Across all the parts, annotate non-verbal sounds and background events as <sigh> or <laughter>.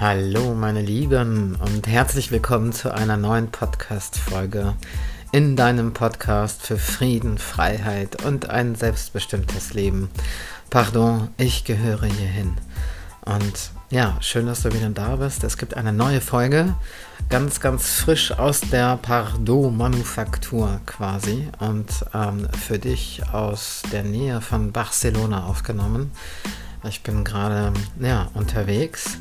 Hallo meine Lieben und herzlich willkommen zu einer neuen Podcast-Folge in deinem Podcast für Frieden, Freiheit und ein selbstbestimmtes Leben. Pardon, ich gehöre hierhin. Und ja, schön, dass du wieder da bist. Es gibt eine neue Folge, ganz, ganz frisch aus der Pardot-Manufaktur quasi und ähm, für dich aus der Nähe von Barcelona aufgenommen. Ich bin gerade ja, unterwegs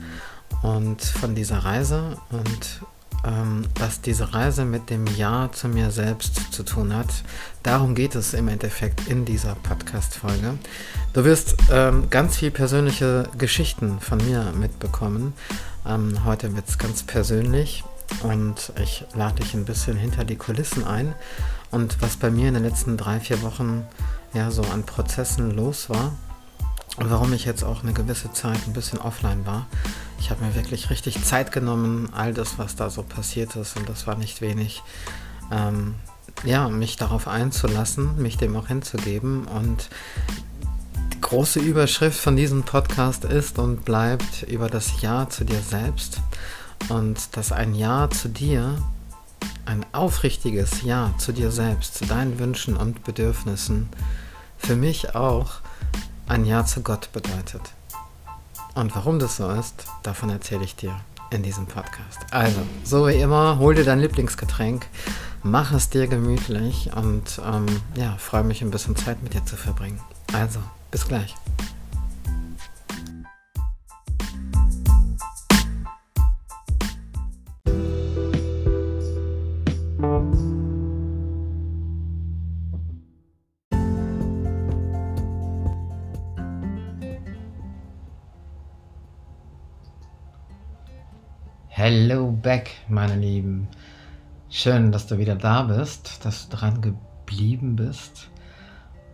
und von dieser Reise und ähm, was diese Reise mit dem Ja zu mir selbst zu tun hat. Darum geht es im Endeffekt in dieser Podcast-Folge. Du wirst ähm, ganz viel persönliche Geschichten von mir mitbekommen. Ähm, heute wird es ganz persönlich und ich lade dich ein bisschen hinter die Kulissen ein. Und was bei mir in den letzten drei, vier Wochen ja so an Prozessen los war und warum ich jetzt auch eine gewisse Zeit ein bisschen offline war. Ich habe mir wirklich richtig Zeit genommen, all das, was da so passiert ist, und das war nicht wenig, ähm, ja, mich darauf einzulassen, mich dem auch hinzugeben. Und die große Überschrift von diesem Podcast ist und bleibt über das Ja zu dir selbst. Und dass ein Ja zu dir, ein aufrichtiges Ja zu dir selbst, zu deinen Wünschen und Bedürfnissen, für mich auch ein Ja zu Gott bedeutet. Und warum das so ist, davon erzähle ich dir in diesem Podcast. Also, so wie immer, hol dir dein Lieblingsgetränk, mach es dir gemütlich und ähm, ja, freue mich ein bisschen Zeit mit dir zu verbringen. Also, bis gleich. Back, meine Lieben. Schön, dass du wieder da bist, dass du dran geblieben bist.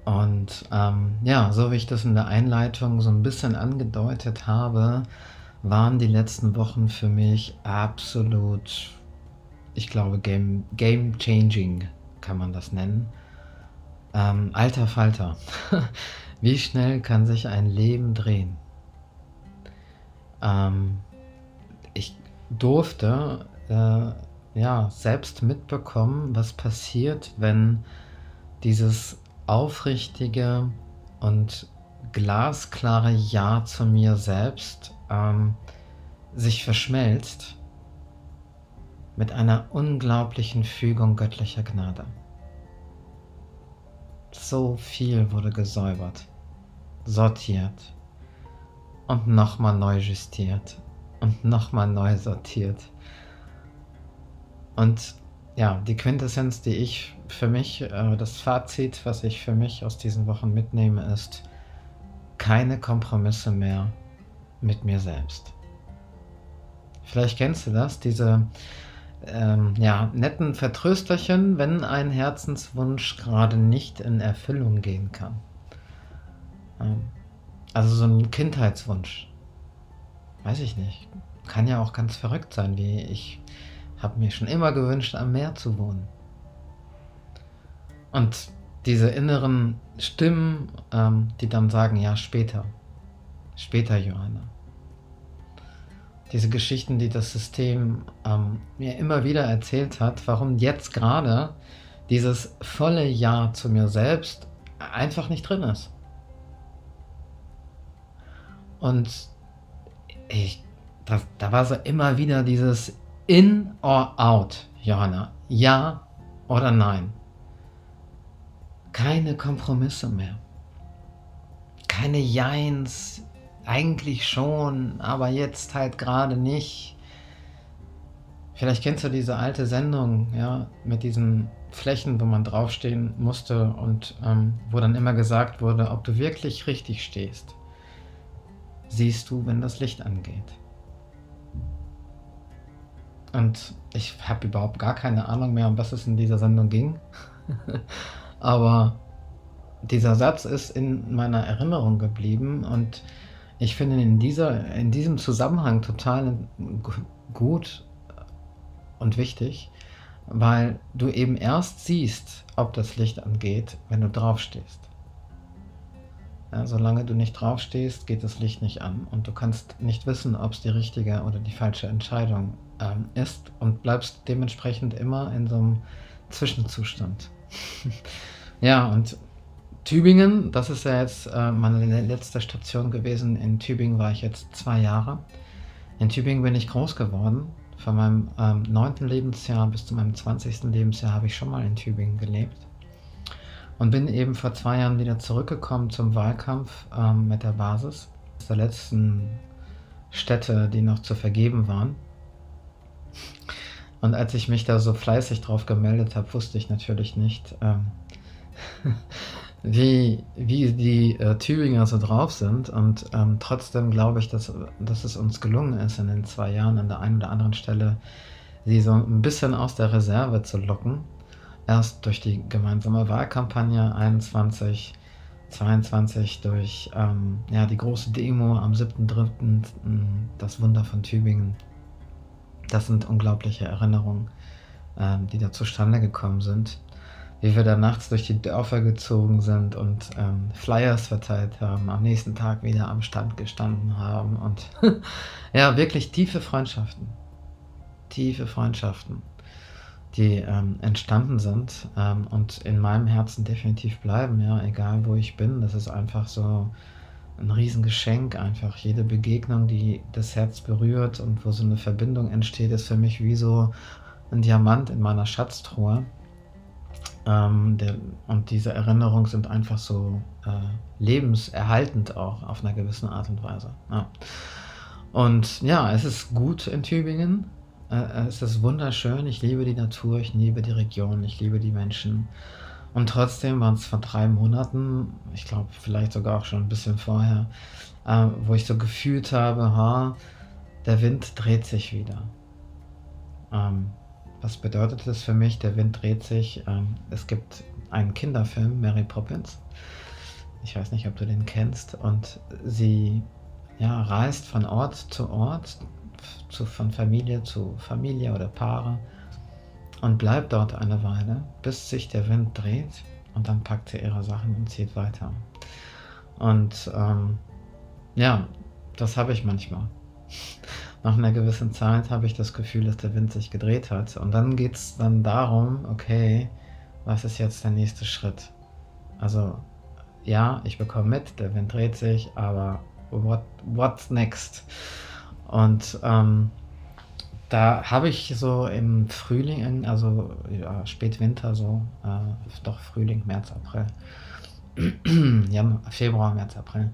Und ähm, ja, so wie ich das in der Einleitung so ein bisschen angedeutet habe, waren die letzten Wochen für mich absolut, ich glaube, game, game changing kann man das nennen. Ähm, alter Falter, <laughs> wie schnell kann sich ein Leben drehen? Ähm, ich durfte äh, ja selbst mitbekommen, was passiert, wenn dieses aufrichtige und glasklare Ja zu mir selbst ähm, sich verschmelzt mit einer unglaublichen Fügung göttlicher Gnade. So viel wurde gesäubert, sortiert und nochmal neu justiert und nochmal neu sortiert. Und ja, die Quintessenz, die ich für mich, äh, das Fazit, was ich für mich aus diesen Wochen mitnehme, ist keine Kompromisse mehr mit mir selbst. Vielleicht kennst du das, diese ähm, ja, netten Vertrösterchen, wenn ein Herzenswunsch gerade nicht in Erfüllung gehen kann. Ähm, also so ein Kindheitswunsch, weiß ich nicht. Kann ja auch ganz verrückt sein, wie ich habe mir schon immer gewünscht, am Meer zu wohnen. Und diese inneren Stimmen, ähm, die dann sagen, ja, später, später, Johanna. Diese Geschichten, die das System ähm, mir immer wieder erzählt hat, warum jetzt gerade dieses volle Ja zu mir selbst einfach nicht drin ist. Und ich, das, da war so immer wieder dieses In or Out, Johanna. Ja oder nein. Keine Kompromisse mehr. Keine Jeins. Eigentlich schon, aber jetzt halt gerade nicht. Vielleicht kennst du diese alte Sendung, ja, mit diesen Flächen, wo man draufstehen musste und ähm, wo dann immer gesagt wurde, ob du wirklich richtig stehst siehst du, wenn das Licht angeht. Und ich habe überhaupt gar keine Ahnung mehr, um was es in dieser Sendung ging. <laughs> Aber dieser Satz ist in meiner Erinnerung geblieben und ich finde in, dieser, in diesem Zusammenhang total gut und wichtig, weil du eben erst siehst, ob das Licht angeht, wenn du draufstehst. Ja, solange du nicht draufstehst, geht das Licht nicht an und du kannst nicht wissen, ob es die richtige oder die falsche Entscheidung ähm, ist und bleibst dementsprechend immer in so einem Zwischenzustand. <laughs> ja, und Tübingen, das ist ja jetzt äh, meine letzte Station gewesen. In Tübingen war ich jetzt zwei Jahre. In Tübingen bin ich groß geworden. Von meinem ähm, neunten Lebensjahr bis zu meinem 20. Lebensjahr habe ich schon mal in Tübingen gelebt. Und bin eben vor zwei Jahren wieder zurückgekommen zum Wahlkampf ähm, mit der Basis. Der letzten Städte, die noch zu vergeben waren. Und als ich mich da so fleißig drauf gemeldet habe, wusste ich natürlich nicht, ähm, <laughs> wie, wie die äh, Thüringer so drauf sind. Und ähm, trotzdem glaube ich, dass, dass es uns gelungen ist, in den zwei Jahren an der einen oder anderen Stelle sie so ein bisschen aus der Reserve zu locken erst durch die gemeinsame Wahlkampagne 21, 22, durch ähm, ja, die große Demo am 7.3., das Wunder von Tübingen. Das sind unglaubliche Erinnerungen, ähm, die da zustande gekommen sind. Wie wir da nachts durch die Dörfer gezogen sind und ähm, Flyers verteilt haben, am nächsten Tag wieder am Stand gestanden haben und <laughs> ja, wirklich tiefe Freundschaften. Tiefe Freundschaften die ähm, entstanden sind ähm, und in meinem Herzen definitiv bleiben, ja, egal wo ich bin. Das ist einfach so ein Riesengeschenk, einfach jede Begegnung, die das Herz berührt und wo so eine Verbindung entsteht, ist für mich wie so ein Diamant in meiner Schatztruhe. Ähm, der, und diese Erinnerungen sind einfach so äh, lebenserhaltend auch auf einer gewissen Art und Weise. Ja. Und ja, es ist gut in Tübingen. Äh, es ist wunderschön. Ich liebe die Natur, ich liebe die Region, ich liebe die Menschen. Und trotzdem waren es vor drei Monaten, ich glaube vielleicht sogar auch schon ein bisschen vorher, äh, wo ich so gefühlt habe, ha, der Wind dreht sich wieder. Ähm, was bedeutet das für mich? Der Wind dreht sich. Ähm, es gibt einen Kinderfilm, Mary Poppins. Ich weiß nicht, ob du den kennst. Und sie ja, reist von Ort zu Ort zu, von Familie zu Familie oder Paare und bleibt dort eine Weile, bis sich der Wind dreht und dann packt sie ihre Sachen und zieht weiter. Und ähm, ja, das habe ich manchmal. <laughs> Nach einer gewissen Zeit habe ich das Gefühl, dass der Wind sich gedreht hat. Und dann geht es dann darum, okay, was ist jetzt der nächste Schritt? Also ja, ich bekomme mit, der Wind dreht sich, aber what, what's next? Und ähm, da habe ich so im Frühling, also ja, Spätwinter, so, äh, doch Frühling, März, April, <clears throat> ja, Februar, März, April,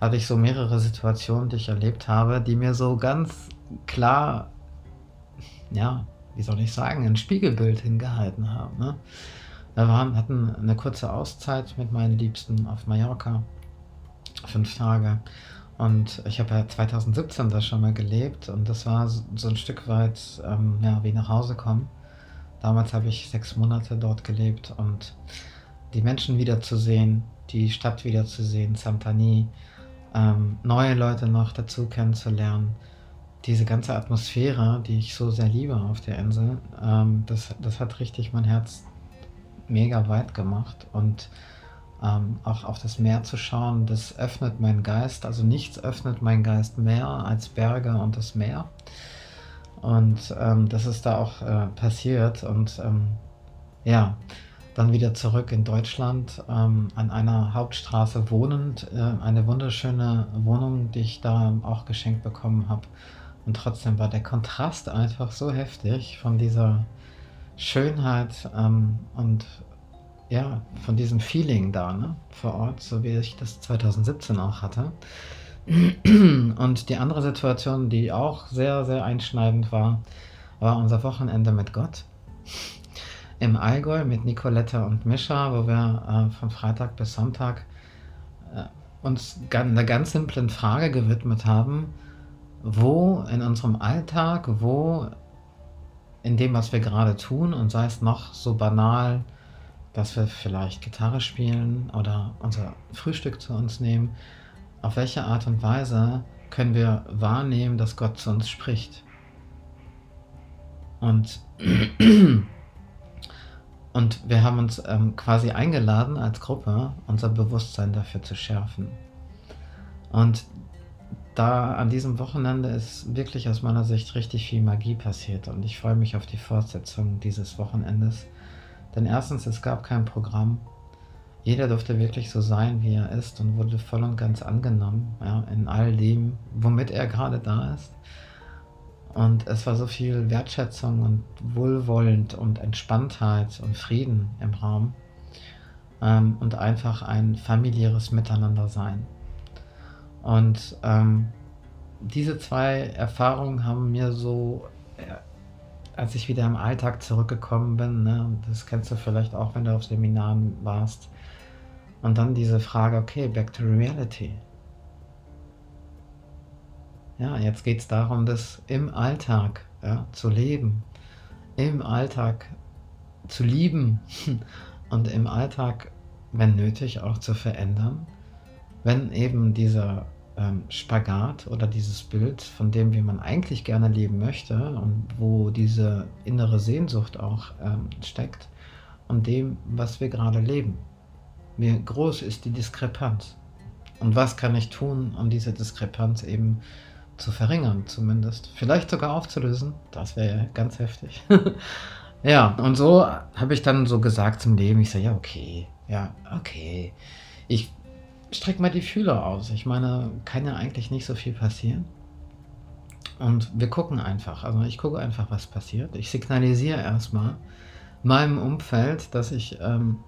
hatte ich so mehrere Situationen, die ich erlebt habe, die mir so ganz klar, ja, wie soll ich sagen, ein Spiegelbild hingehalten haben. Ne? Wir waren, hatten eine kurze Auszeit mit meinen Liebsten auf Mallorca, fünf Tage. Und ich habe ja 2017 da schon mal gelebt und das war so ein Stück weit ähm, ja, wie nach Hause kommen. Damals habe ich sechs Monate dort gelebt und die Menschen wiederzusehen, die Stadt wiederzusehen, Santani, ähm, neue Leute noch dazu kennenzulernen, diese ganze Atmosphäre, die ich so sehr liebe auf der Insel, ähm, das, das hat richtig mein Herz mega weit gemacht und ähm, auch auf das Meer zu schauen, das öffnet meinen Geist. Also nichts öffnet meinen Geist mehr als Berge und das Meer. Und ähm, das ist da auch äh, passiert. Und ähm, ja, dann wieder zurück in Deutschland, ähm, an einer Hauptstraße wohnend. Äh, eine wunderschöne Wohnung, die ich da auch geschenkt bekommen habe. Und trotzdem war der Kontrast einfach so heftig von dieser Schönheit ähm, und ja, von diesem Feeling da, ne, vor Ort, so wie ich das 2017 auch hatte. Und die andere Situation, die auch sehr, sehr einschneidend war, war unser Wochenende mit Gott. Im Allgäu mit Nicoletta und Mischa, wo wir äh, von Freitag bis Sonntag äh, uns einer ganz simplen Frage gewidmet haben, wo in unserem Alltag, wo in dem, was wir gerade tun, und sei es noch so banal, dass wir vielleicht Gitarre spielen oder unser Frühstück zu uns nehmen, auf welche Art und Weise können wir wahrnehmen, dass Gott zu uns spricht. Und <clears throat> Und wir haben uns ähm, quasi eingeladen als Gruppe, unser Bewusstsein dafür zu schärfen. Und da an diesem Wochenende ist wirklich aus meiner Sicht richtig viel Magie passiert und ich freue mich auf die Fortsetzung dieses Wochenendes. Denn erstens, es gab kein Programm. Jeder durfte wirklich so sein, wie er ist und wurde voll und ganz angenommen, ja, in all dem, womit er gerade da ist. Und es war so viel Wertschätzung und Wohlwollend und Entspanntheit und Frieden im Raum ähm, und einfach ein familiäres Miteinandersein. Und ähm, diese zwei Erfahrungen haben mir so, äh, als ich wieder im Alltag zurückgekommen bin, ne, das kennst du vielleicht auch, wenn du auf Seminaren warst, und dann diese Frage, okay, back to reality. Ja, jetzt geht es darum, das im Alltag ja, zu leben, im Alltag zu lieben. <laughs> Und im Alltag, wenn nötig, auch zu verändern. Wenn eben dieser ähm, Spagat oder dieses Bild von dem, wie man eigentlich gerne leben möchte und wo diese innere Sehnsucht auch ähm, steckt und dem, was wir gerade leben. Wie groß ist die Diskrepanz? Und was kann ich tun, um diese Diskrepanz eben zu verringern, zumindest? Vielleicht sogar aufzulösen. Das wäre ganz heftig. <laughs> ja, und so habe ich dann so gesagt zum Leben, ich sage, ja, okay, ja, okay. Ich streck mal die Fühler aus. Ich meine, kann ja eigentlich nicht so viel passieren. Und wir gucken einfach. Also ich gucke einfach, was passiert. Ich signalisiere erstmal meinem Umfeld, dass ich ähm,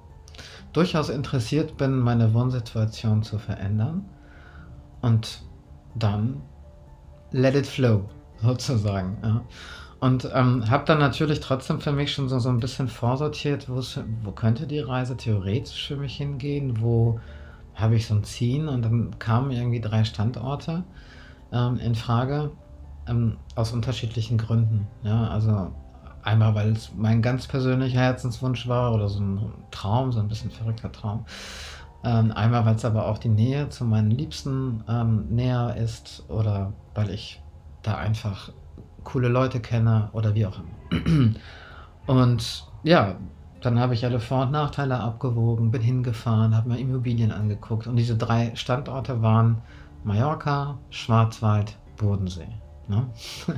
durchaus interessiert bin, meine Wohnsituation zu verändern. Und dann let it flow, <laughs> sozusagen. Ja. Und ähm, habe dann natürlich trotzdem für mich schon so, so ein bisschen vorsortiert, wo könnte die Reise theoretisch für mich hingehen, wo habe ich so ein Ziehen und dann kamen irgendwie drei Standorte ähm, in Frage ähm, aus unterschiedlichen Gründen. Ja, also einmal, weil es mein ganz persönlicher Herzenswunsch war oder so ein Traum, so ein bisschen verrückter Traum. Ähm, einmal, weil es aber auch die Nähe zu meinen Liebsten ähm, näher ist oder weil ich da einfach coole Leute kenne oder wie auch immer. Und ja, dann habe ich alle Vor- und Nachteile abgewogen, bin hingefahren, habe mir Immobilien angeguckt und diese drei Standorte waren Mallorca, Schwarzwald, Bodensee. Ne?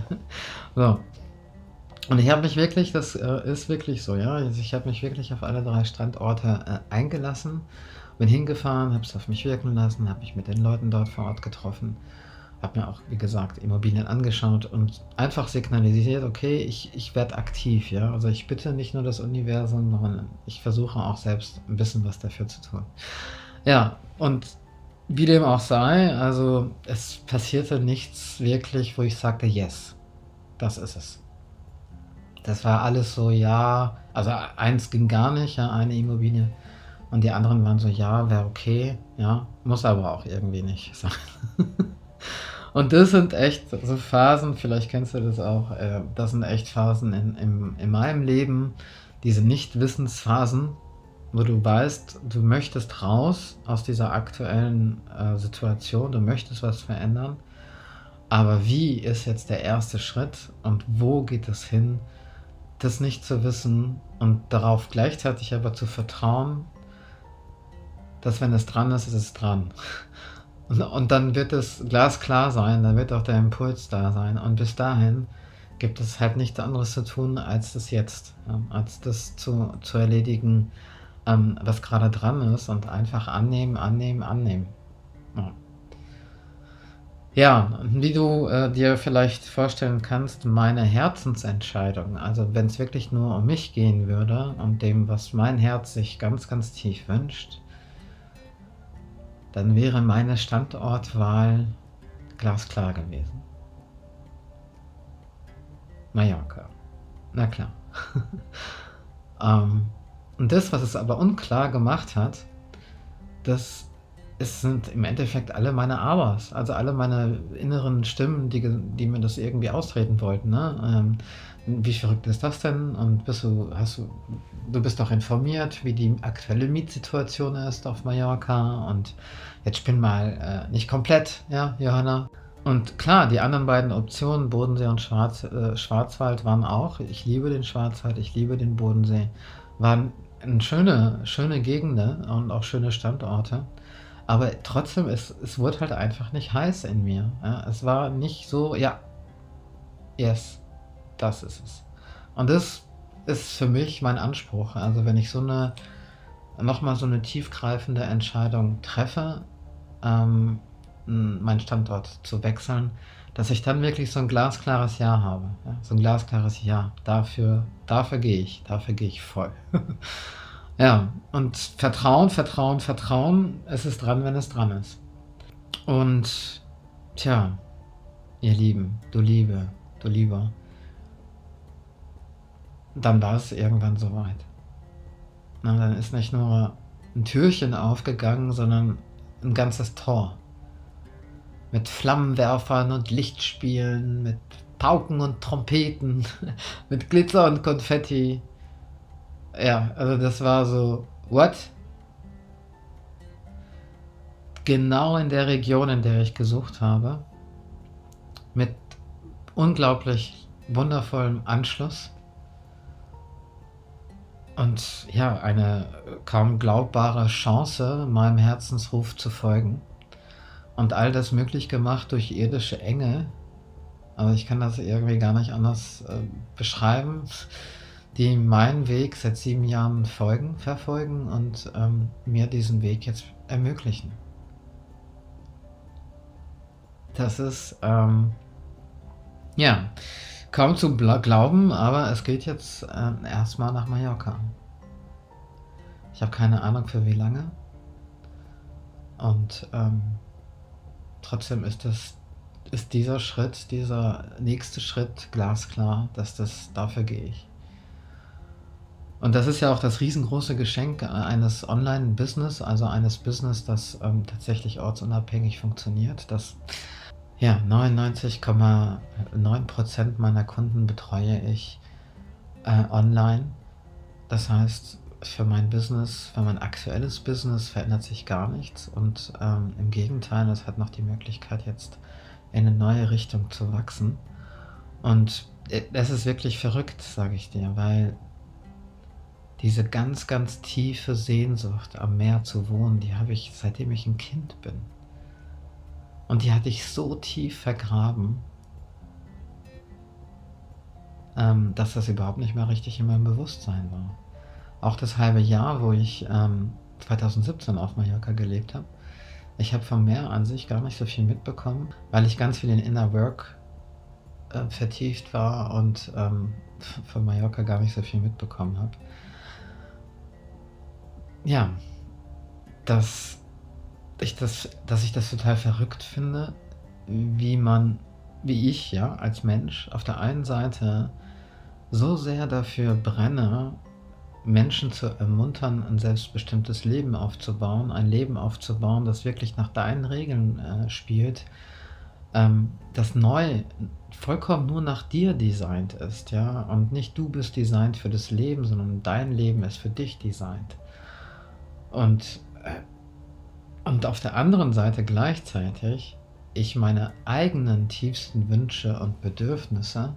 <laughs> so. Und ich habe mich wirklich, das äh, ist wirklich so, ja, also ich habe mich wirklich auf alle drei Standorte äh, eingelassen, bin hingefahren, habe es auf mich wirken lassen, habe mich mit den Leuten dort vor Ort getroffen habe mir auch, wie gesagt, Immobilien angeschaut und einfach signalisiert, okay, ich, ich werde aktiv, ja. Also ich bitte nicht nur das Universum, sondern ich versuche auch selbst ein bisschen was dafür zu tun. Ja, und wie dem auch sei, also es passierte nichts wirklich, wo ich sagte, yes, das ist es. Das war alles so, ja, also eins ging gar nicht, ja, eine Immobilie. Und die anderen waren so, ja, wäre okay, ja, muss aber auch irgendwie nicht sein. <laughs> Und das sind echt so Phasen, vielleicht kennst du das auch, äh, das sind echt Phasen in, in, in meinem Leben, diese Nichtwissensphasen, wo du weißt, du möchtest raus aus dieser aktuellen äh, Situation, du möchtest was verändern, aber wie ist jetzt der erste Schritt und wo geht es hin, das nicht zu wissen und darauf gleichzeitig aber zu vertrauen, dass wenn es dran ist, ist es dran. Und, dann wird es glasklar sein, dann wird auch der Impuls da sein. Und bis dahin gibt es halt nichts anderes zu tun, als das jetzt, ja, als das zu, zu erledigen, ähm, was gerade dran ist und einfach annehmen, annehmen, annehmen. Ja. Ja, wie du äh, dir vielleicht vorstellen kannst, meine Herzensentscheidung, also wenn es wirklich nur um mich gehen würde und dem, was mein Herz sich ganz, ganz tief wünscht, dann wäre meine Standortwahl glasklar gewesen. Mallorca. Na klar. <laughs> ähm, und das, was es aber unklar gemacht hat, das es sind im Endeffekt alle meine Abers, also alle meine inneren Stimmen, die, die mir das irgendwie austreten wollten. Ne? Ähm, wie verrückt ist das denn? Und bist du, hast du, du bist doch informiert, wie die aktuelle Mietsituation ist auf Mallorca und jetzt spinn mal äh, nicht komplett, ja, Johanna. Und klar, die anderen beiden Optionen, Bodensee und Schwarz, äh, Schwarzwald, waren auch. Ich liebe den Schwarzwald, ich liebe den Bodensee. waren schöne, schöne Gegenden und auch schöne Standorte. Aber trotzdem, es, es wurde halt einfach nicht heiß in mir. Ja? Es war nicht so, ja, yes, das ist es. Und das ist für mich mein Anspruch. Also wenn ich so eine, nochmal so eine tiefgreifende Entscheidung treffe, ähm, meinen Standort zu wechseln, dass ich dann wirklich so ein glasklares Ja habe. Ja? So ein glasklares Ja. Dafür, dafür gehe ich, dafür gehe ich voll. <laughs> Ja, und Vertrauen, Vertrauen, Vertrauen, es ist dran, wenn es dran ist. Und tja, ihr Lieben, du Liebe, du Lieber, dann war es irgendwann soweit. Na, dann ist nicht nur ein Türchen aufgegangen, sondern ein ganzes Tor. Mit Flammenwerfern und Lichtspielen, mit Pauken und Trompeten, <laughs> mit Glitzer und Konfetti, ja, also das war so, what? Genau in der Region, in der ich gesucht habe, mit unglaublich wundervollem Anschluss und ja, eine kaum glaubbare Chance, meinem Herzensruf zu folgen. Und all das möglich gemacht durch irdische Engel. Aber ich kann das irgendwie gar nicht anders äh, beschreiben die meinen Weg seit sieben Jahren folgen, verfolgen und ähm, mir diesen Weg jetzt ermöglichen. Das ist, ähm, ja, kaum zu glauben, aber es geht jetzt äh, erstmal nach Mallorca. Ich habe keine Ahnung für wie lange. Und ähm, trotzdem ist das ist dieser Schritt, dieser nächste Schritt glasklar, dass das dafür gehe ich. Und das ist ja auch das riesengroße Geschenk eines Online-Business, also eines Business, das ähm, tatsächlich ortsunabhängig funktioniert, dass ja, 99,9% meiner Kunden betreue ich äh, online. Das heißt, für mein Business, für mein aktuelles Business verändert sich gar nichts und ähm, im Gegenteil, es hat noch die Möglichkeit jetzt in eine neue Richtung zu wachsen. Und äh, es ist wirklich verrückt, sage ich dir, weil diese ganz, ganz tiefe Sehnsucht am Meer zu wohnen, die habe ich seitdem ich ein Kind bin. Und die hatte ich so tief vergraben, ähm, dass das überhaupt nicht mehr richtig in meinem Bewusstsein war. Auch das halbe Jahr, wo ich ähm, 2017 auf Mallorca gelebt habe, ich habe vom Meer an sich gar nicht so viel mitbekommen, weil ich ganz viel in Inner Work äh, vertieft war und ähm, von Mallorca gar nicht so viel mitbekommen habe ja, dass ich das, dass ich das total verrückt finde, wie man, wie ich, ja, als Mensch auf der einen Seite so sehr dafür brenne, Menschen zu ermuntern, ein selbstbestimmtes Leben aufzubauen, ein Leben aufzubauen, das wirklich nach deinen Regeln äh, spielt, ähm, das neu vollkommen nur nach dir designt ist, ja, und nicht du bist designt für das Leben, sondern dein Leben ist für dich designt. Und, äh, und auf der anderen Seite gleichzeitig ich meine eigenen tiefsten Wünsche und Bedürfnisse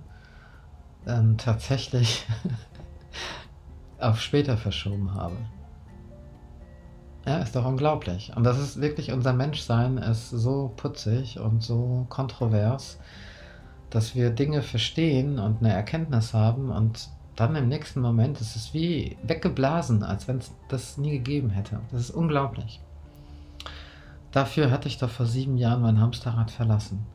ähm, tatsächlich <laughs> auf später verschoben habe. Ja, ist doch unglaublich. Und das ist wirklich, unser Menschsein ist so putzig und so kontrovers, dass wir Dinge verstehen und eine Erkenntnis haben und dann im nächsten Moment ist es wie weggeblasen, als wenn es das nie gegeben hätte. Das ist unglaublich. Dafür hatte ich doch vor sieben Jahren mein Hamsterrad verlassen.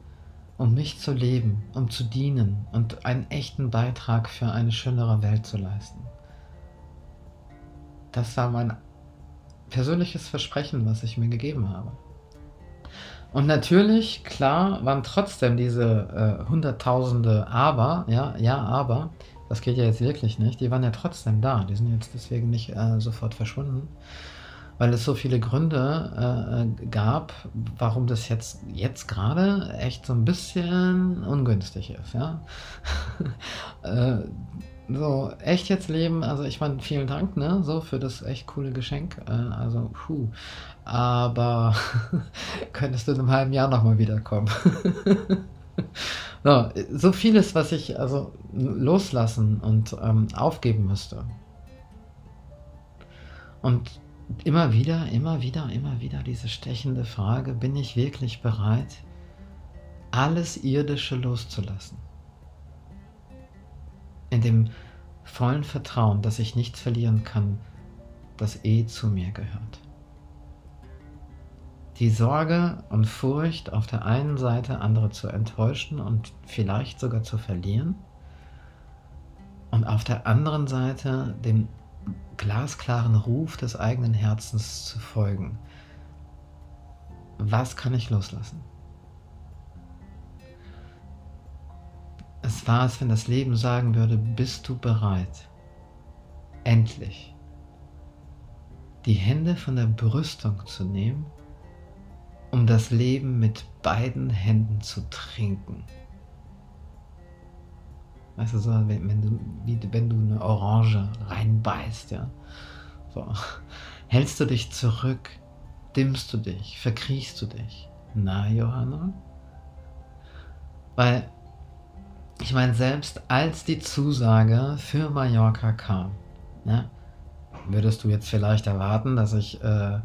Um mich zu leben, um zu dienen und einen echten Beitrag für eine schönere Welt zu leisten. Das war mein persönliches Versprechen, was ich mir gegeben habe. Und natürlich, klar, waren trotzdem diese äh, Hunderttausende Aber, ja, ja, Aber, das geht ja jetzt wirklich nicht. Die waren ja trotzdem da. Die sind jetzt deswegen nicht äh, sofort verschwunden, weil es so viele Gründe äh, gab, warum das jetzt, jetzt gerade echt so ein bisschen ungünstig ist. Ja? <laughs> äh, so, echt jetzt leben, also ich meine, vielen Dank, ne, so für das echt coole Geschenk. Äh, also, puh. Aber <laughs> könntest du in einem halben Jahr nochmal wiederkommen? <laughs> So, so vieles, was ich also loslassen und ähm, aufgeben müsste. Und immer wieder, immer wieder, immer wieder diese stechende Frage, bin ich wirklich bereit, alles Irdische loszulassen? In dem vollen Vertrauen, dass ich nichts verlieren kann, das eh zu mir gehört. Die Sorge und Furcht auf der einen Seite, andere zu enttäuschen und vielleicht sogar zu verlieren, und auf der anderen Seite dem glasklaren Ruf des eigenen Herzens zu folgen. Was kann ich loslassen? Es war, als wenn das Leben sagen würde, bist du bereit, endlich die Hände von der Brüstung zu nehmen, um das Leben mit beiden Händen zu trinken. Weißt du, so, wenn, wenn, du, wie wenn du eine Orange reinbeißt, ja. So. Hältst du dich zurück, dimmst du dich, verkriechst du dich. Na, Johanna? Weil ich meine, selbst als die Zusage für Mallorca kam, ne, würdest du jetzt vielleicht erwarten, dass ich äh,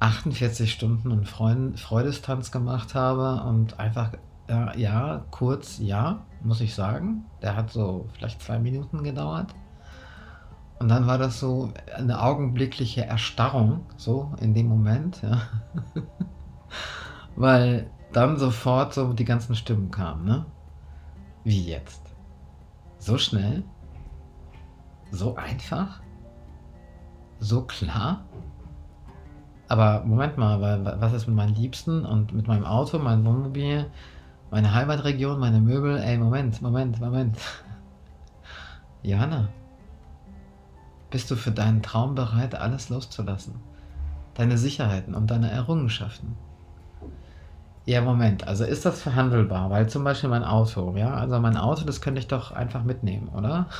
48 Stunden einen Freund, Freudestanz gemacht habe und einfach, äh, ja, kurz, ja, muss ich sagen. Der hat so vielleicht zwei Minuten gedauert. Und dann war das so eine augenblickliche Erstarrung, so in dem Moment, ja. <laughs> Weil dann sofort so die ganzen Stimmen kamen, ne? Wie jetzt? So schnell? So einfach? So klar? Aber Moment mal, was ist mit meinen Liebsten und mit meinem Auto, meinem Wohnmobil, meine Heimatregion, meine Möbel? Ey, Moment, Moment, Moment. <laughs> Johanna, bist du für deinen Traum bereit, alles loszulassen? Deine Sicherheiten und deine Errungenschaften? Ja, Moment, also ist das verhandelbar? Weil zum Beispiel mein Auto, ja, also mein Auto, das könnte ich doch einfach mitnehmen, oder? <laughs>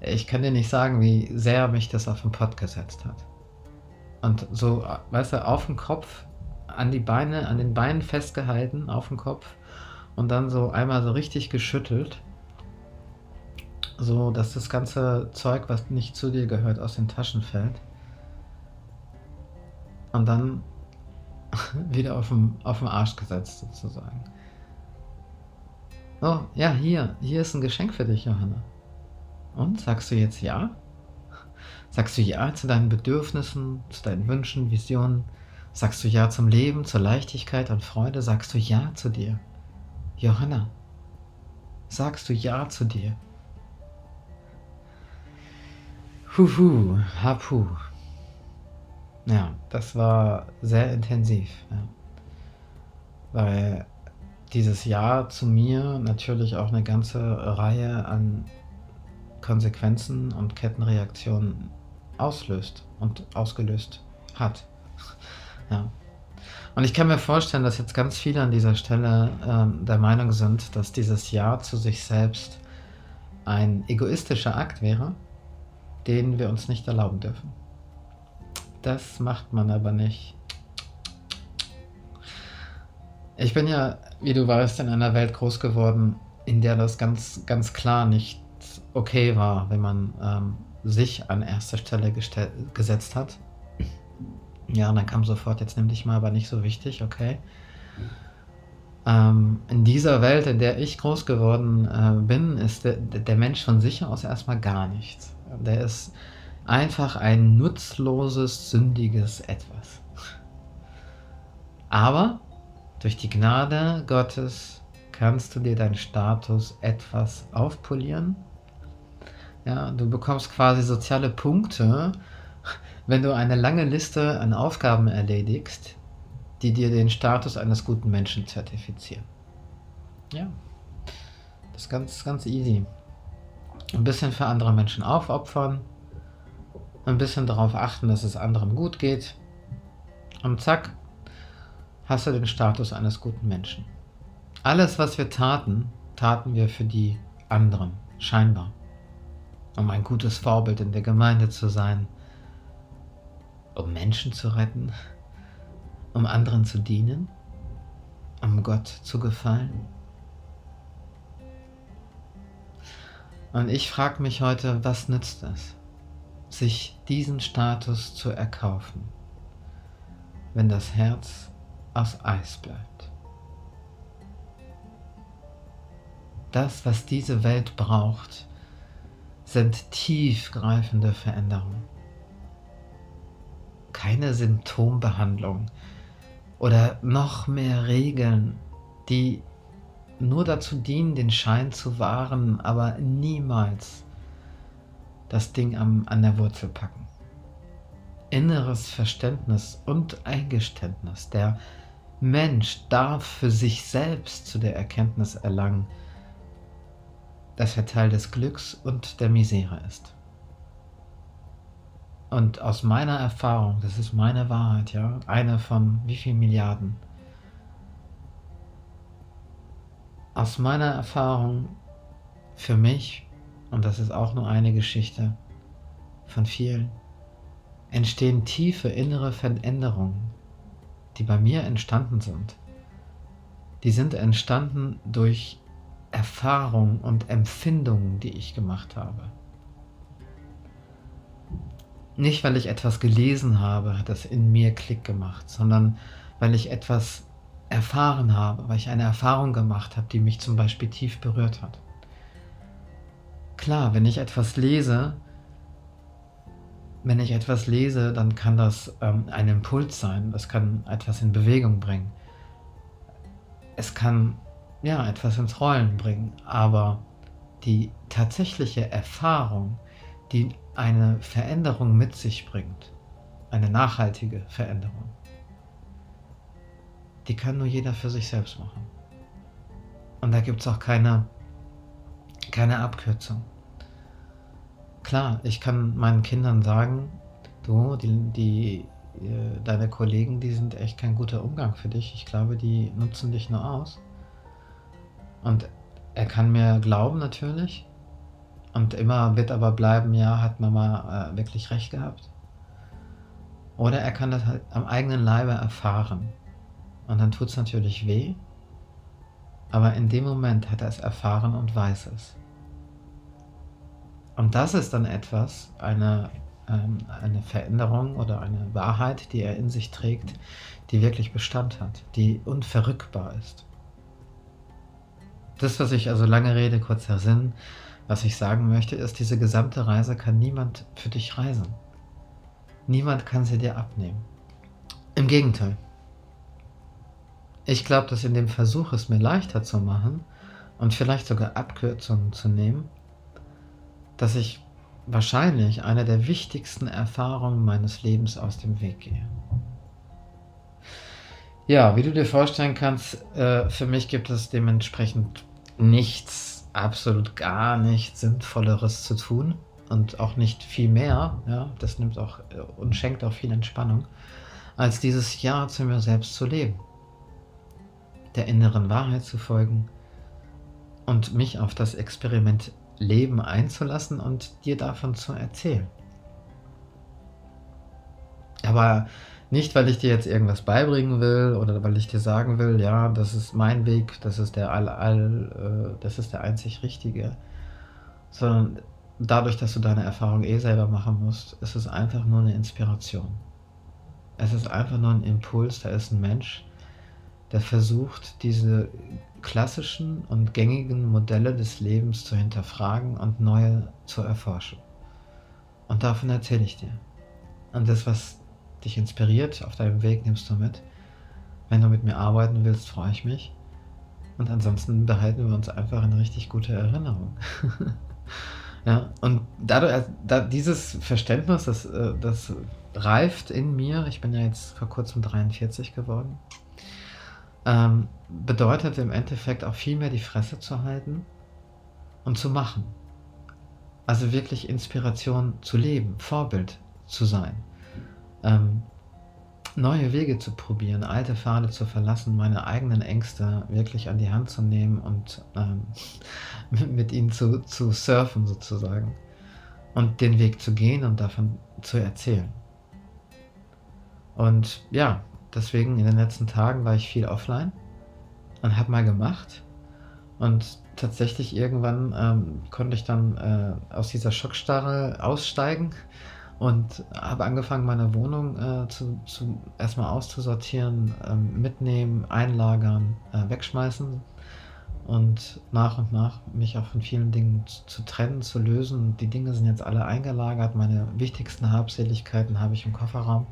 Ich kann dir nicht sagen, wie sehr mich das auf den Pott gesetzt hat. Und so, weißt du, auf den Kopf, an die Beine, an den Beinen festgehalten, auf den Kopf und dann so einmal so richtig geschüttelt, so dass das ganze Zeug, was nicht zu dir gehört, aus den Taschen fällt. Und dann <laughs> wieder auf dem, auf dem Arsch gesetzt, sozusagen. Oh, ja, hier, hier ist ein Geschenk für dich, Johanna. Und sagst du jetzt ja? Sagst du ja zu deinen Bedürfnissen, zu deinen Wünschen, Visionen? Sagst du ja zum Leben, zur Leichtigkeit und Freude? Sagst du ja zu dir? Johanna, sagst du ja zu dir? Huhu, hapu. Ja, das war sehr intensiv. Ja. Weil dieses Jahr zu mir natürlich auch eine ganze Reihe an Konsequenzen und Kettenreaktionen auslöst und ausgelöst hat. Ja. Und ich kann mir vorstellen, dass jetzt ganz viele an dieser Stelle ähm, der Meinung sind, dass dieses Ja zu sich selbst ein egoistischer Akt wäre, den wir uns nicht erlauben dürfen. Das macht man aber nicht. Ich bin ja, wie du weißt, in einer Welt groß geworden, in der das ganz, ganz klar nicht okay war, wenn man ähm, sich an erster Stelle gesetzt hat. Ja, und dann kam sofort, jetzt nimm dich mal, aber nicht so wichtig, okay. Ähm, in dieser Welt, in der ich groß geworden äh, bin, ist der, der Mensch von sich aus erstmal gar nichts. Der ist einfach ein nutzloses, sündiges Etwas. Aber durch die Gnade Gottes kannst du dir deinen Status etwas aufpolieren. Ja, du bekommst quasi soziale Punkte, wenn du eine lange Liste an Aufgaben erledigst, die dir den Status eines guten Menschen zertifizieren. Ja, das ist ganz, ganz easy. Ein bisschen für andere Menschen aufopfern, ein bisschen darauf achten, dass es anderen gut geht. Und zack, hast du den Status eines guten Menschen. Alles, was wir taten, taten wir für die anderen, scheinbar. Um ein gutes Vorbild in der Gemeinde zu sein, um Menschen zu retten, um anderen zu dienen, um Gott zu gefallen. Und ich frage mich heute, was nützt das? sich diesen Status zu erkaufen, wenn das Herz aus Eis bleibt. Das, was diese Welt braucht, sind tiefgreifende Veränderungen. Keine Symptombehandlung oder noch mehr Regeln, die nur dazu dienen, den Schein zu wahren, aber niemals das Ding am, an der Wurzel packen. Inneres Verständnis und Eingeständnis. Der Mensch darf für sich selbst zu der Erkenntnis erlangen, dass er Teil des Glücks und der Misere ist. Und aus meiner Erfahrung, das ist meine Wahrheit, ja, eine von wie vielen Milliarden, aus meiner Erfahrung für mich, und das ist auch nur eine Geschichte von vielen, entstehen tiefe innere Veränderungen, die bei mir entstanden sind. Die sind entstanden durch Erfahrungen und Empfindungen, die ich gemacht habe. Nicht, weil ich etwas gelesen habe, hat das in mir Klick gemacht, sondern weil ich etwas erfahren habe, weil ich eine Erfahrung gemacht habe, die mich zum Beispiel tief berührt hat. Klar, wenn ich etwas lese, wenn ich etwas lese, dann kann das ähm, ein Impuls sein, das kann etwas in Bewegung bringen. Es kann ja etwas ins Rollen bringen, aber die tatsächliche Erfahrung, die eine Veränderung mit sich bringt, eine nachhaltige Veränderung, die kann nur jeder für sich selbst machen. Und da gibt es auch keine, keine Abkürzung. Klar, ich kann meinen Kindern sagen, du, die, die, äh, deine Kollegen, die sind echt kein guter Umgang für dich. Ich glaube, die nutzen dich nur aus. Und er kann mir glauben natürlich. Und immer wird aber bleiben, ja, hat Mama äh, wirklich recht gehabt. Oder er kann das halt am eigenen Leibe erfahren. Und dann tut es natürlich weh, aber in dem Moment hat er es erfahren und weiß es. Und das ist dann etwas, eine, ähm, eine Veränderung oder eine Wahrheit, die er in sich trägt, die wirklich Bestand hat, die unverrückbar ist. Das, was ich also lange Rede, kurzer Sinn, was ich sagen möchte, ist, diese gesamte Reise kann niemand für dich reisen. Niemand kann sie dir abnehmen. Im Gegenteil. Ich glaube, dass in dem Versuch, es mir leichter zu machen und vielleicht sogar Abkürzungen zu nehmen, dass ich wahrscheinlich eine der wichtigsten Erfahrungen meines Lebens aus dem Weg gehe. Ja, wie du dir vorstellen kannst, äh, für mich gibt es dementsprechend nichts, absolut gar nichts Sinnvolleres zu tun und auch nicht viel mehr. Ja, das nimmt auch äh, und schenkt auch viel Entspannung, als dieses Jahr zu mir selbst zu leben der inneren Wahrheit zu folgen und mich auf das Experiment Leben einzulassen und dir davon zu erzählen. Aber nicht, weil ich dir jetzt irgendwas beibringen will oder weil ich dir sagen will, ja, das ist mein Weg, das ist der all, all äh, das ist der einzig richtige, sondern dadurch, dass du deine Erfahrung eh selber machen musst, ist es einfach nur eine Inspiration. Es ist einfach nur ein Impuls, da ist ein Mensch, der versucht, diese klassischen und gängigen Modelle des Lebens zu hinterfragen und neue zu erforschen. Und davon erzähle ich dir. Und das, was dich inspiriert auf deinem Weg, nimmst du mit. Wenn du mit mir arbeiten willst, freue ich mich. Und ansonsten behalten wir uns einfach in richtig gute Erinnerung. <laughs> ja, und dadurch, da, dieses Verständnis, das, äh, das reift in mir. Ich bin ja jetzt vor kurzem 43 geworden ähm, bedeutet im Endeffekt auch viel mehr die Fresse zu halten und zu machen. Also wirklich Inspiration zu leben, Vorbild zu sein, ähm, neue Wege zu probieren, alte Pfade zu verlassen, meine eigenen Ängste wirklich an die Hand zu nehmen und ähm, <laughs> mit ihnen zu, zu surfen sozusagen und den Weg zu gehen und davon zu erzählen. Und ja, deswegen in den letzten Tagen war ich viel offline und habe mal gemacht. Und tatsächlich irgendwann ähm, konnte ich dann äh, aus dieser Schockstarre aussteigen und habe angefangen, meine Wohnung äh, zu, zu, erstmal auszusortieren, ähm, mitnehmen, einlagern, äh, wegschmeißen und nach und nach mich auch von vielen Dingen zu, zu trennen, zu lösen. Die Dinge sind jetzt alle eingelagert. Meine wichtigsten Habseligkeiten habe ich im Kofferraum.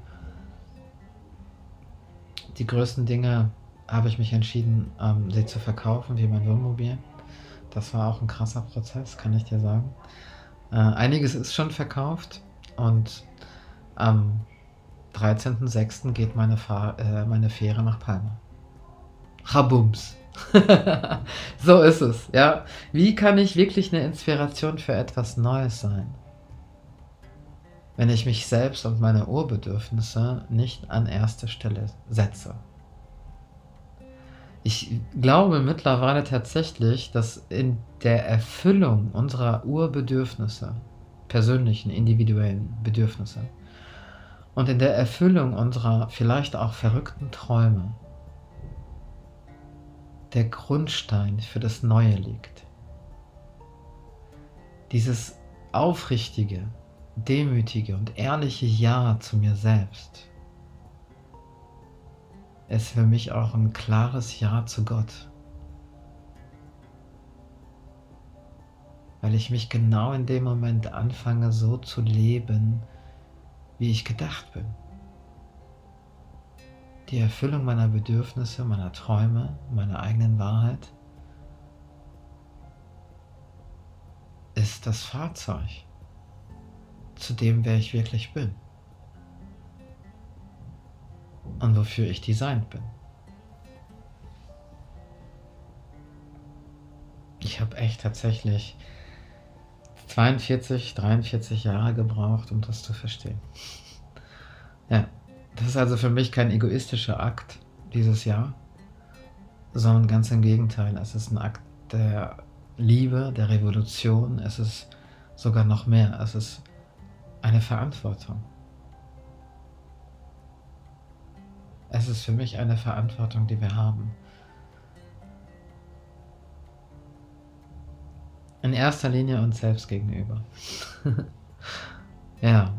Die größten Dinge habe ich mich entschieden, ähm, sie zu verkaufen, wie mein Wohnmobil. Das war auch ein krasser Prozess, kann ich dir sagen. Äh, einiges ist schon verkauft und am 13.06. geht meine, Fahr äh, meine Fähre nach Palma. Habums. <laughs> so ist es, ja. Wie kann ich wirklich eine Inspiration für etwas Neues sein? Wenn ich mich selbst und meine Urbedürfnisse nicht an erste Stelle setze. Ich glaube mittlerweile tatsächlich, dass in der Erfüllung unserer Urbedürfnisse, persönlichen, individuellen Bedürfnisse und in der Erfüllung unserer vielleicht auch verrückten Träume der Grundstein für das Neue liegt. Dieses aufrichtige, demütige und ehrliche Ja zu mir selbst ist für mich auch ein klares Ja zu Gott. Weil ich mich genau in dem Moment anfange so zu leben, wie ich gedacht bin die Erfüllung meiner Bedürfnisse, meiner Träume, meiner eigenen Wahrheit ist das Fahrzeug zu dem, wer ich wirklich bin und wofür ich designt bin. Ich habe echt tatsächlich 42, 43 Jahre gebraucht, um das zu verstehen. Ja, das ist also für mich kein egoistischer Akt dieses Jahr, sondern ganz im Gegenteil. Es ist ein Akt der Liebe, der Revolution. Es ist sogar noch mehr. Es ist eine Verantwortung. Es ist für mich eine Verantwortung, die wir haben. In erster Linie uns selbst gegenüber. <laughs> ja.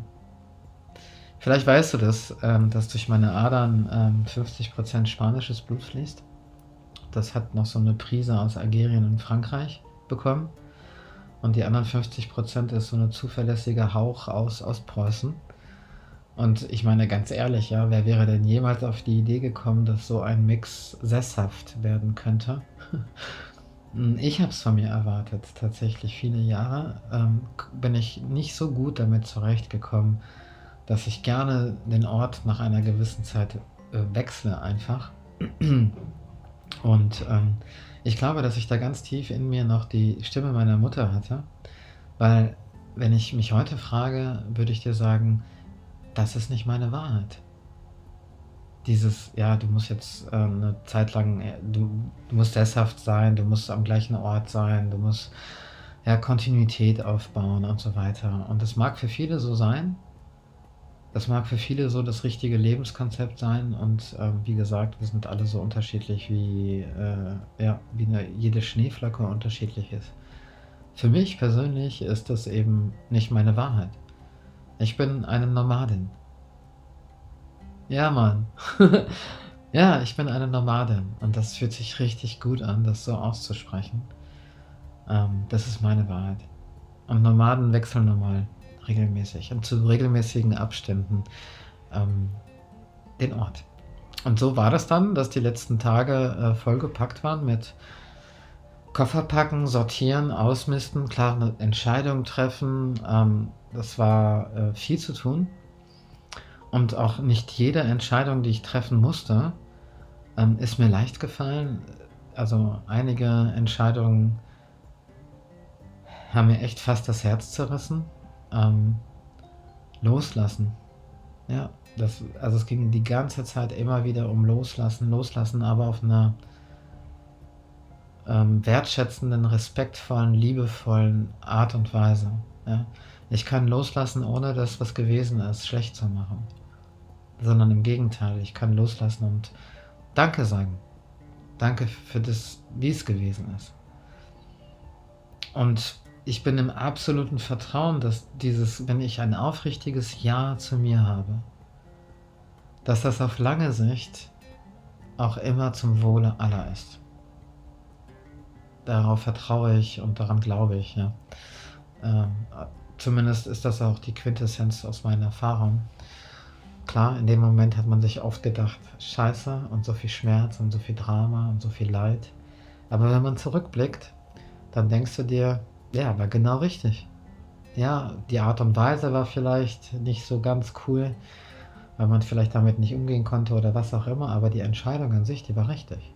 Vielleicht weißt du das, ähm, dass durch meine Adern ähm, 50% spanisches Blut fließt. Das hat noch so eine Prise aus Algerien und Frankreich bekommen. Und die anderen 50% ist so eine zuverlässige Hauch aus, aus Preußen. Und ich meine ganz ehrlich, ja, wer wäre denn jemals auf die Idee gekommen, dass so ein Mix sesshaft werden könnte? <laughs> Ich habe es von mir erwartet, tatsächlich viele Jahre ähm, bin ich nicht so gut damit zurechtgekommen, dass ich gerne den Ort nach einer gewissen Zeit äh, wechsle einfach. <clears throat> Und ähm, ich glaube, dass ich da ganz tief in mir noch die Stimme meiner Mutter hatte, weil wenn ich mich heute frage, würde ich dir sagen, das ist nicht meine Wahrheit. Dieses, ja, du musst jetzt äh, eine Zeit lang, äh, du, du musst sesshaft sein, du musst am gleichen Ort sein, du musst ja, Kontinuität aufbauen und so weiter. Und das mag für viele so sein, das mag für viele so das richtige Lebenskonzept sein und äh, wie gesagt, wir sind alle so unterschiedlich, wie, äh, ja, wie eine, jede Schneeflocke unterschiedlich ist. Für mich persönlich ist das eben nicht meine Wahrheit. Ich bin eine Nomadin. Ja, Mann. <laughs> ja, ich bin eine Nomadin und das fühlt sich richtig gut an, das so auszusprechen. Ähm, das ist meine Wahrheit. Und Nomaden wechseln normal regelmäßig und zu regelmäßigen Abständen ähm, den Ort. Und so war das dann, dass die letzten Tage äh, vollgepackt waren mit Koffer packen, sortieren, ausmisten, klare Entscheidungen treffen. Ähm, das war äh, viel zu tun. Und auch nicht jede Entscheidung, die ich treffen musste, ähm, ist mir leicht gefallen. Also einige Entscheidungen haben mir echt fast das Herz zerrissen ähm, loslassen. Ja, das, also es ging die ganze Zeit immer wieder um Loslassen, Loslassen, aber auf einer ähm, wertschätzenden, respektvollen, liebevollen Art und Weise. Ja. Ich kann loslassen, ohne das, was gewesen ist, schlecht zu machen. Sondern im Gegenteil, ich kann loslassen und Danke sagen. Danke für das, wie es gewesen ist. Und ich bin im absoluten Vertrauen, dass dieses, wenn ich ein aufrichtiges Ja zu mir habe, dass das auf lange Sicht auch immer zum Wohle aller ist. Darauf vertraue ich und daran glaube ich. Ja. Ähm, zumindest ist das auch die Quintessenz aus meiner Erfahrung. Klar, in dem Moment hat man sich oft gedacht, scheiße und so viel Schmerz und so viel Drama und so viel Leid. Aber wenn man zurückblickt, dann denkst du dir, ja, war genau richtig. Ja, die Art und Weise war vielleicht nicht so ganz cool, weil man vielleicht damit nicht umgehen konnte oder was auch immer, aber die Entscheidung an sich, die war richtig.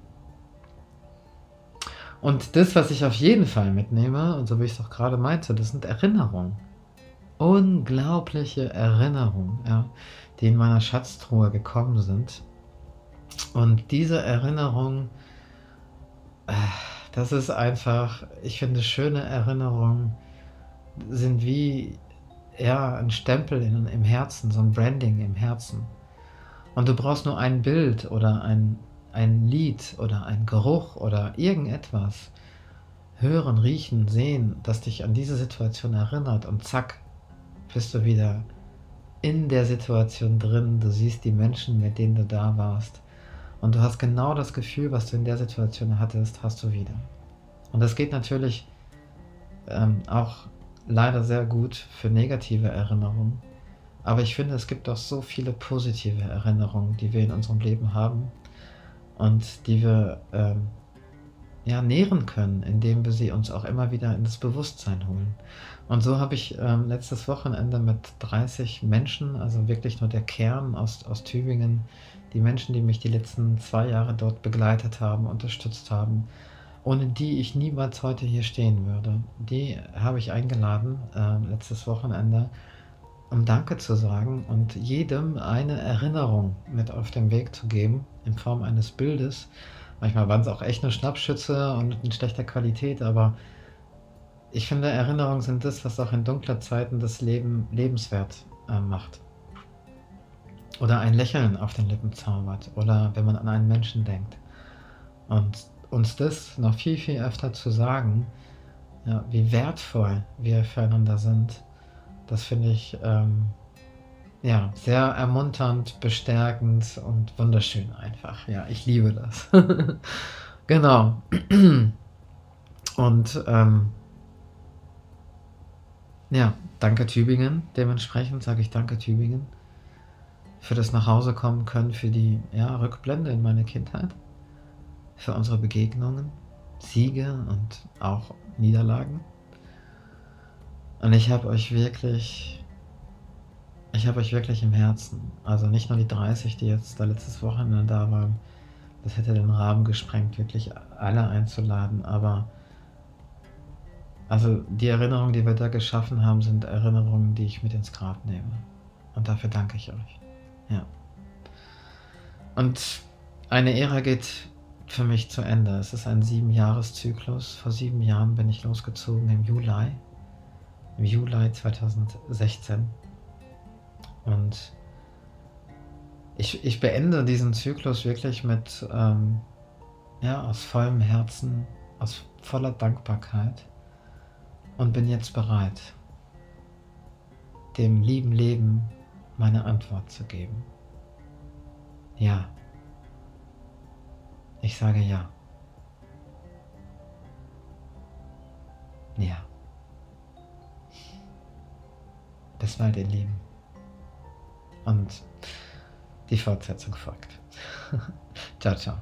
Und das, was ich auf jeden Fall mitnehme, und so wie ich es auch gerade meinte, das sind Erinnerungen. Unglaubliche Erinnerungen, ja, die in meiner Schatztruhe gekommen sind. Und diese Erinnerungen, äh, das ist einfach, ich finde, schöne Erinnerungen sind wie ja, ein Stempel in, im Herzen, so ein Branding im Herzen. Und du brauchst nur ein Bild oder ein, ein Lied oder ein Geruch oder irgendetwas hören, riechen, sehen, das dich an diese Situation erinnert und zack, bist du wieder in der Situation drin. Du siehst die Menschen, mit denen du da warst. Und du hast genau das Gefühl, was du in der Situation hattest, hast du wieder. Und das geht natürlich ähm, auch leider sehr gut für negative Erinnerungen. Aber ich finde, es gibt auch so viele positive Erinnerungen, die wir in unserem Leben haben und die wir ähm, ja, nähren können, indem wir sie uns auch immer wieder in das Bewusstsein holen. Und so habe ich ähm, letztes Wochenende mit 30 Menschen, also wirklich nur der Kern aus, aus Tübingen, die Menschen, die mich die letzten zwei Jahre dort begleitet haben, unterstützt haben, ohne die ich niemals heute hier stehen würde. Die habe ich eingeladen äh, letztes Wochenende, um Danke zu sagen und jedem eine Erinnerung mit auf den Weg zu geben in Form eines Bildes. Manchmal waren es auch echt nur Schnappschütze und in schlechter Qualität, aber ich finde, Erinnerungen sind das, was auch in dunkler Zeiten das Leben lebenswert äh, macht. Oder ein Lächeln auf den Lippen zaubert. Oder wenn man an einen Menschen denkt. Und uns das noch viel, viel öfter zu sagen, ja, wie wertvoll wir füreinander sind, das finde ich ähm, ja, sehr ermunternd, bestärkend und wunderschön einfach. Ja, ich liebe das. <laughs> genau. <clears throat> Und ähm, ja, danke Tübingen. Dementsprechend sage ich danke Tübingen für das Nachhausekommen können, für die ja, Rückblende in meine Kindheit für unsere Begegnungen, Siege und auch Niederlagen. Und ich habe euch wirklich, ich habe euch wirklich im Herzen. Also nicht nur die 30, die jetzt da letztes Wochenende da waren. Das hätte den Rahmen gesprengt, wirklich alle einzuladen. Aber also die Erinnerungen, die wir da geschaffen haben, sind Erinnerungen, die ich mit ins Grab nehme. Und dafür danke ich euch. Ja. Und eine Ära geht für mich zu Ende. Es ist ein Siebenjahreszyklus. Vor sieben Jahren bin ich losgezogen im Juli, im Juli 2016. Und ich, ich beende diesen Zyklus wirklich mit, ähm, ja, aus vollem Herzen, aus voller Dankbarkeit und bin jetzt bereit, dem lieben Leben meine Antwort zu geben. Ja. Ich sage ja. Ja. Bis bald, ihr Lieben. Und die Fortsetzung folgt. <laughs> ciao, ciao.